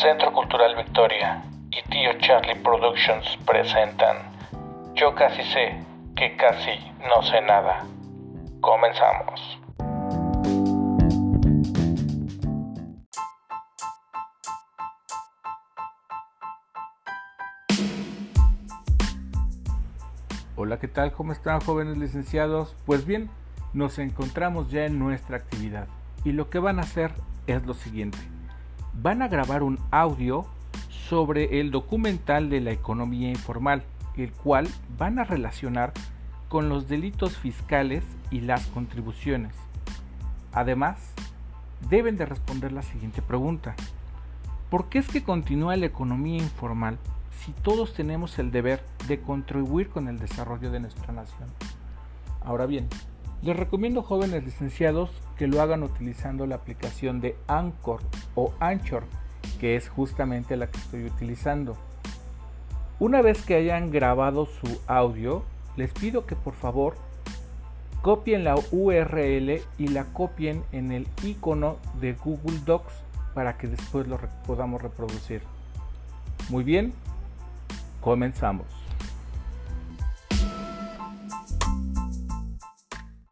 Centro Cultural Victoria y Tío Charlie Productions presentan Yo casi sé que casi no sé nada. Comenzamos. Hola, ¿qué tal? ¿Cómo están jóvenes licenciados? Pues bien, nos encontramos ya en nuestra actividad y lo que van a hacer es lo siguiente. Van a grabar un audio sobre el documental de la economía informal, el cual van a relacionar con los delitos fiscales y las contribuciones. Además, deben de responder la siguiente pregunta. ¿Por qué es que continúa la economía informal si todos tenemos el deber de contribuir con el desarrollo de nuestra nación? Ahora bien, les recomiendo jóvenes licenciados que lo hagan utilizando la aplicación de Anchor o Anchor, que es justamente la que estoy utilizando. Una vez que hayan grabado su audio, les pido que por favor copien la URL y la copien en el icono de Google Docs para que después lo podamos reproducir. Muy bien, comenzamos.